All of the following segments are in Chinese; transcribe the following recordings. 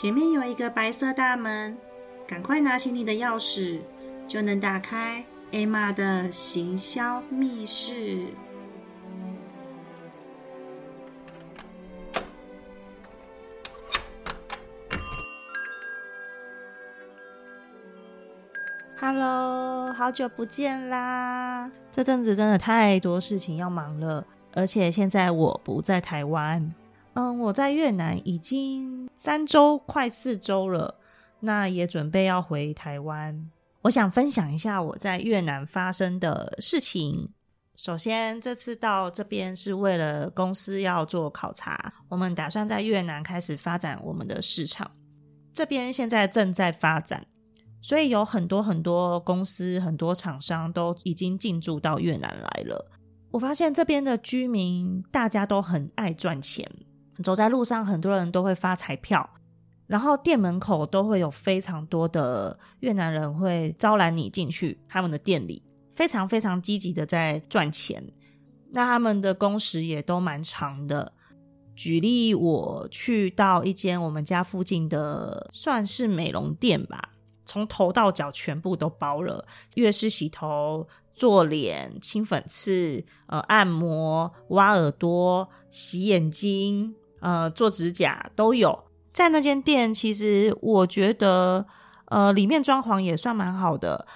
前面有一个白色大门，赶快拿起你的钥匙，就能打开艾玛的行销密室。Hello，好久不见啦！这阵子真的太多事情要忙了，而且现在我不在台湾，嗯，我在越南已经三周快四周了，那也准备要回台湾。我想分享一下我在越南发生的事情。首先，这次到这边是为了公司要做考察，我们打算在越南开始发展我们的市场。这边现在正在发展。所以有很多很多公司、很多厂商都已经进驻到越南来了。我发现这边的居民大家都很爱赚钱，走在路上很多人都会发彩票，然后店门口都会有非常多的越南人会招揽你进去他们的店里，非常非常积极的在赚钱。那他们的工时也都蛮长的。举例，我去到一间我们家附近的算是美容店吧。从头到脚全部都包了，越式洗头、做脸、清粉刺、呃按摩、挖耳朵、洗眼睛、呃做指甲都有。在那间店，其实我觉得，呃里面装潢也算蛮好的，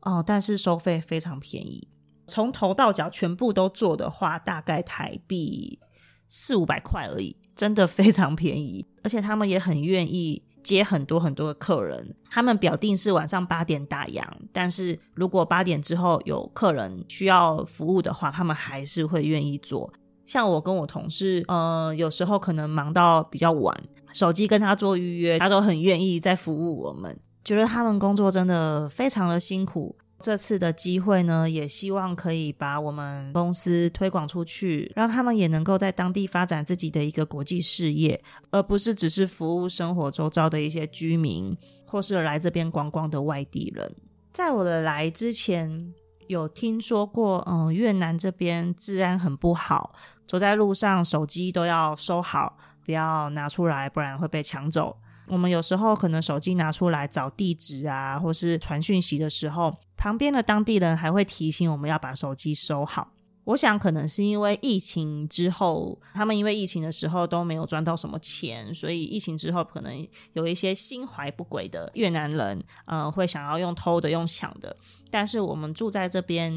哦，但是收费非常便宜。从头到脚全部都做的话，大概台币四五百块而已，真的非常便宜，而且他们也很愿意。接很多很多的客人，他们表定是晚上八点打烊，但是如果八点之后有客人需要服务的话，他们还是会愿意做。像我跟我同事，呃，有时候可能忙到比较晚，手机跟他做预约，他都很愿意在服务我们。觉得他们工作真的非常的辛苦。这次的机会呢，也希望可以把我们公司推广出去，让他们也能够在当地发展自己的一个国际事业，而不是只是服务生活周遭的一些居民或是来这边观光的外地人。在我的来之前，有听说过，嗯，越南这边治安很不好，走在路上手机都要收好，不要拿出来，不然会被抢走。我们有时候可能手机拿出来找地址啊，或是传讯息的时候，旁边的当地人还会提醒我们要把手机收好。我想可能是因为疫情之后，他们因为疫情的时候都没有赚到什么钱，所以疫情之后可能有一些心怀不轨的越南人，呃，会想要用偷的、用抢的。但是我们住在这边，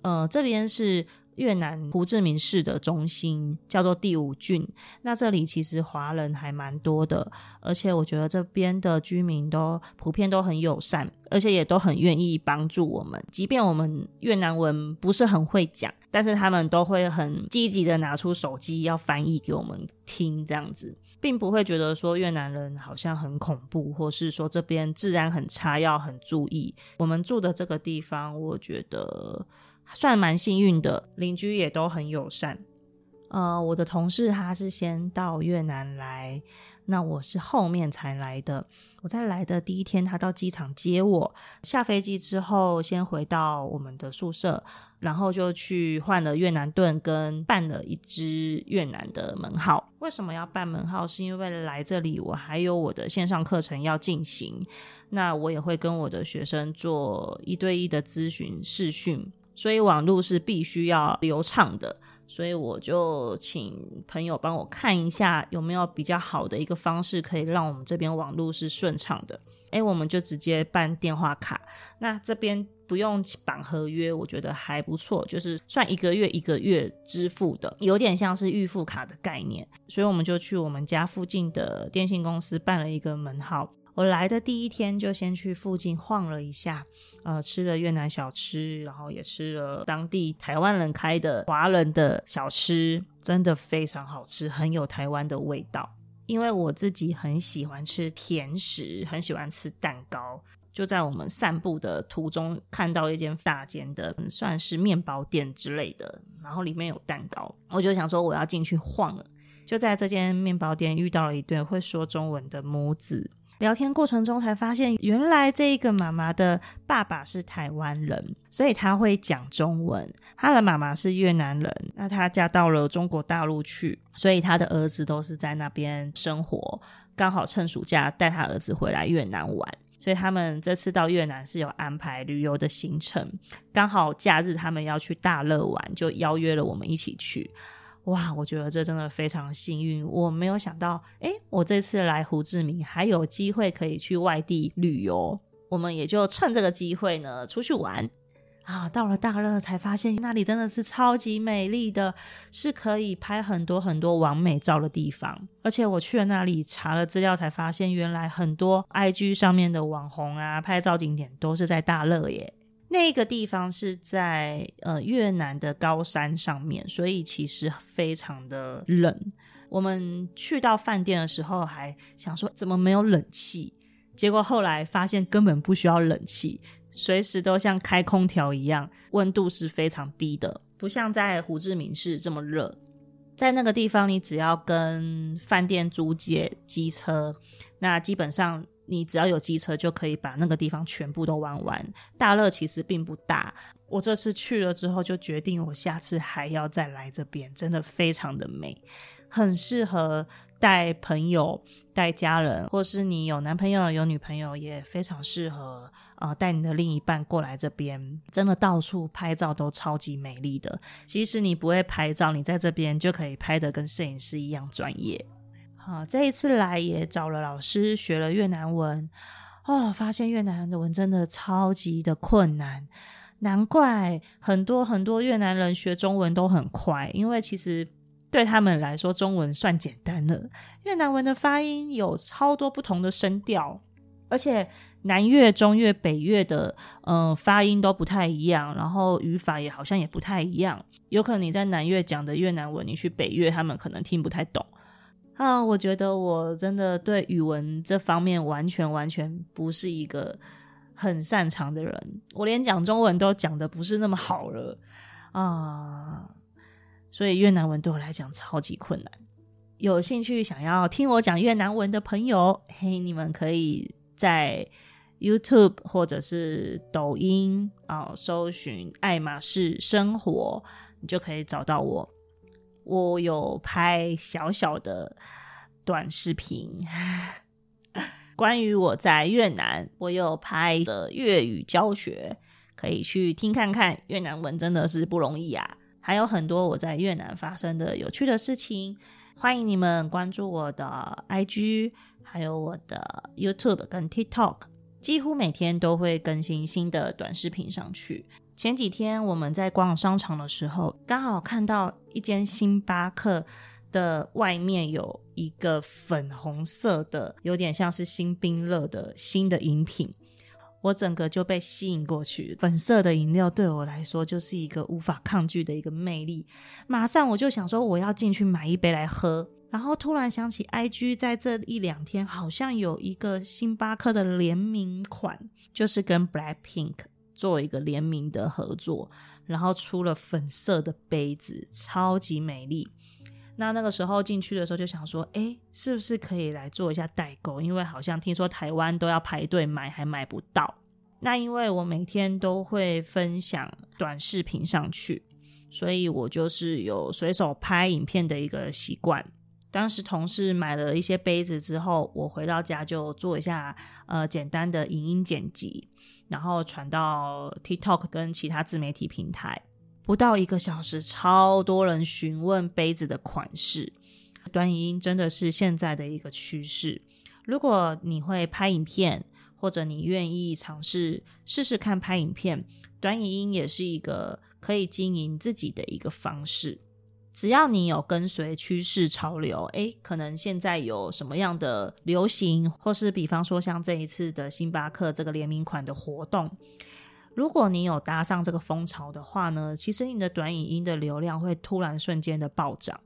呃，这边是。越南胡志明市的中心叫做第五郡，那这里其实华人还蛮多的，而且我觉得这边的居民都普遍都很友善，而且也都很愿意帮助我们。即便我们越南文不是很会讲，但是他们都会很积极的拿出手机要翻译给我们听，这样子，并不会觉得说越南人好像很恐怖，或是说这边治安很差，要很注意。我们住的这个地方，我觉得。算蛮幸运的，邻居也都很友善。呃，我的同事他是先到越南来，那我是后面才来的。我在来的第一天，他到机场接我，下飞机之后先回到我们的宿舍，然后就去换了越南盾，跟办了一支越南的门号。为什么要办门号？是因为来这里我还有我的线上课程要进行，那我也会跟我的学生做一对一的咨询试训。所以网络是必须要流畅的，所以我就请朋友帮我看一下有没有比较好的一个方式，可以让我们这边网络是顺畅的。诶，我们就直接办电话卡，那这边不用绑合约，我觉得还不错，就是算一个月一个月支付的，有点像是预付卡的概念。所以我们就去我们家附近的电信公司办了一个门号。我来的第一天就先去附近晃了一下，呃，吃了越南小吃，然后也吃了当地台湾人开的华人的小吃，真的非常好吃，很有台湾的味道。因为我自己很喜欢吃甜食，很喜欢吃蛋糕，就在我们散步的途中看到一间大间的，算是面包店之类的，然后里面有蛋糕，我就想说我要进去晃了。就在这间面包店遇到了一对会说中文的母子。聊天过程中才发现，原来这一个妈妈的爸爸是台湾人，所以他会讲中文。他的妈妈是越南人，那他嫁到了中国大陆去，所以他的儿子都是在那边生活。刚好趁暑假带他儿子回来越南玩，所以他们这次到越南是有安排旅游的行程。刚好假日他们要去大乐玩，就邀约了我们一起去。哇，我觉得这真的非常幸运。我没有想到，诶，我这次来胡志明还有机会可以去外地旅游。我们也就趁这个机会呢，出去玩。啊，到了大乐才发现那里真的是超级美丽的，是可以拍很多很多完美照的地方。而且我去了那里查了资料，才发现原来很多 IG 上面的网红啊，拍照景点都是在大乐耶。那个地方是在呃越南的高山上面，所以其实非常的冷。我们去到饭店的时候还想说怎么没有冷气，结果后来发现根本不需要冷气。随时都像开空调一样，温度是非常低的，不像在胡志明市这么热。在那个地方，你只要跟饭店租借机车，那基本上你只要有机车就可以把那个地方全部都玩完。大乐其实并不大，我这次去了之后就决定，我下次还要再来这边，真的非常的美，很适合。带朋友、带家人，或是你有男朋友、有女朋友，也非常适合啊！带你的另一半过来这边，真的到处拍照都超级美丽的。即使你不会拍照，你在这边就可以拍的跟摄影师一样专业。好，这一次来也找了老师学了越南文哦，发现越南的文真的超级的困难，难怪很多很多越南人学中文都很快，因为其实。对他们来说，中文算简单了。越南文的发音有超多不同的声调，而且南越、中越、北越的嗯发音都不太一样，然后语法也好像也不太一样。有可能你在南越讲的越南文，你去北越，他们可能听不太懂。啊，我觉得我真的对语文这方面完全完全不是一个很擅长的人，我连讲中文都讲的不是那么好了啊。所以越南文对我来讲超级困难。有兴趣想要听我讲越南文的朋友，嘿，你们可以在 YouTube 或者是抖音啊，搜寻爱马仕生活，你就可以找到我。我有拍小小的短视频，关于我在越南，我有拍的粤语教学，可以去听看看。越南文真的是不容易啊。还有很多我在越南发生的有趣的事情，欢迎你们关注我的 IG，还有我的 YouTube 跟 TikTok，几乎每天都会更新新的短视频上去。前几天我们在逛商场的时候，刚好看到一间星巴克的外面有一个粉红色的，有点像是新冰乐的新的饮品。我整个就被吸引过去，粉色的饮料对我来说就是一个无法抗拒的一个魅力。马上我就想说，我要进去买一杯来喝。然后突然想起，IG 在这一两天好像有一个星巴克的联名款，就是跟 Blackpink 做一个联名的合作，然后出了粉色的杯子，超级美丽。那那个时候进去的时候就想说，哎，是不是可以来做一下代购？因为好像听说台湾都要排队买，还买不到。那因为我每天都会分享短视频上去，所以我就是有随手拍影片的一个习惯。当时同事买了一些杯子之后，我回到家就做一下呃简单的影音剪辑，然后传到 TikTok 跟其他自媒体平台。不到一个小时，超多人询问杯子的款式。短影音真的是现在的一个趋势。如果你会拍影片，或者你愿意尝试试试看拍影片，短影音也是一个可以经营自己的一个方式。只要你有跟随趋势潮流，诶，可能现在有什么样的流行，或是比方说像这一次的星巴克这个联名款的活动。如果你有搭上这个风潮的话呢，其实你的短影音的流量会突然瞬间的暴涨。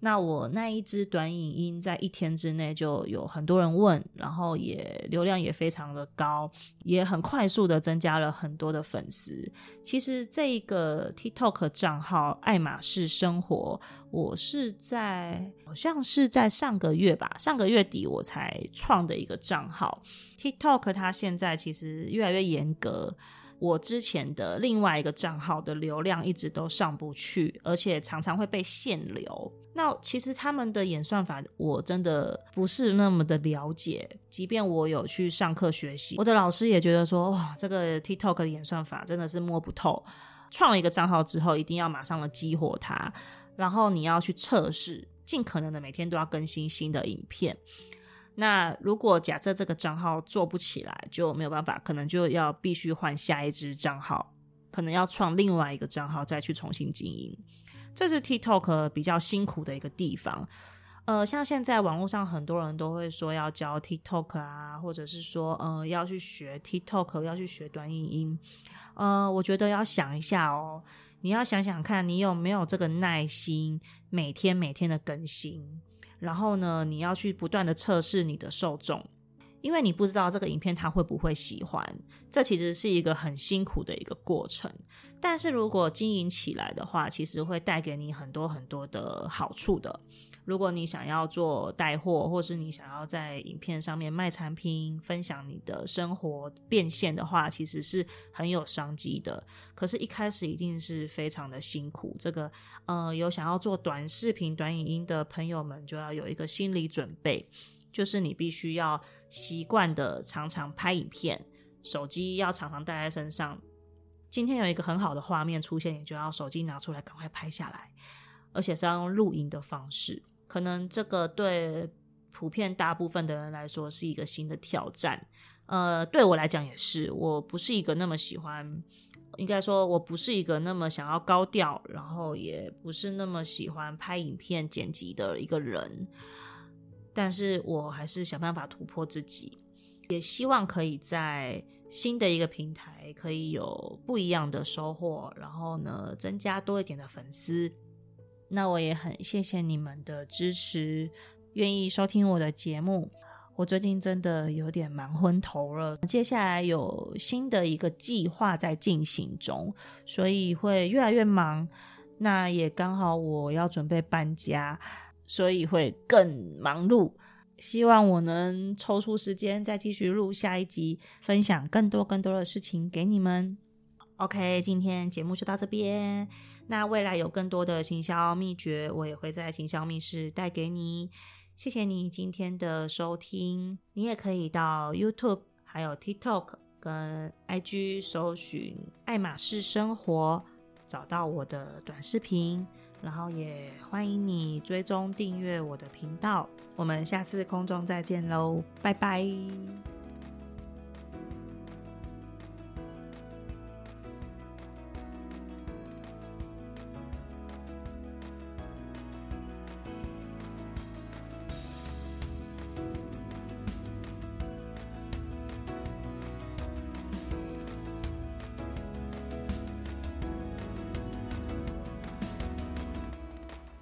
那我那一支短影音在一天之内就有很多人问，然后也流量也非常的高，也很快速的增加了很多的粉丝。其实这一个 TikTok 账号爱马仕生活，我是在好像是在上个月吧，上个月底我才创的一个账号。TikTok 它现在其实越来越严格。我之前的另外一个账号的流量一直都上不去，而且常常会被限流。那其实他们的演算法我真的不是那么的了解，即便我有去上课学习，我的老师也觉得说，哇，这个 TikTok 的演算法真的是摸不透。创了一个账号之后，一定要马上的激活它，然后你要去测试，尽可能的每天都要更新新的影片。那如果假设这个账号做不起来，就没有办法，可能就要必须换下一支账号，可能要创另外一个账号再去重新经营。这是 TikTok 比较辛苦的一个地方。呃，像现在网络上很多人都会说要教 TikTok 啊，或者是说呃要去学 TikTok，要去学短影音。呃，我觉得要想一下哦，你要想想看你有没有这个耐心，每天每天的更新。然后呢，你要去不断的测试你的受众，因为你不知道这个影片他会不会喜欢，这其实是一个很辛苦的一个过程。但是如果经营起来的话，其实会带给你很多很多的好处的。如果你想要做带货，或是你想要在影片上面卖产品、分享你的生活变现的话，其实是很有商机的。可是，一开始一定是非常的辛苦。这个，呃，有想要做短视频、短影音的朋友们，就要有一个心理准备，就是你必须要习惯的常常拍影片，手机要常常带在身上。今天有一个很好的画面出现，你就要手机拿出来，赶快拍下来。而且是要用录音的方式，可能这个对普遍大部分的人来说是一个新的挑战。呃，对我来讲也是，我不是一个那么喜欢，应该说我不是一个那么想要高调，然后也不是那么喜欢拍影片剪辑的一个人。但是我还是想办法突破自己，也希望可以在新的一个平台可以有不一样的收获，然后呢，增加多一点的粉丝。那我也很谢谢你们的支持，愿意收听我的节目。我最近真的有点忙昏头了，接下来有新的一个计划在进行中，所以会越来越忙。那也刚好我要准备搬家，所以会更忙碌。希望我能抽出时间再继续录下一集，分享更多更多的事情给你们。OK，今天节目就到这边。那未来有更多的行销秘诀，我也会在行销密室带给你。谢谢你今天的收听。你也可以到 YouTube、还有 TikTok 跟 IG 搜寻“爱马仕生活”，找到我的短视频。然后也欢迎你追踪订阅我的频道。我们下次空中再见喽，拜拜。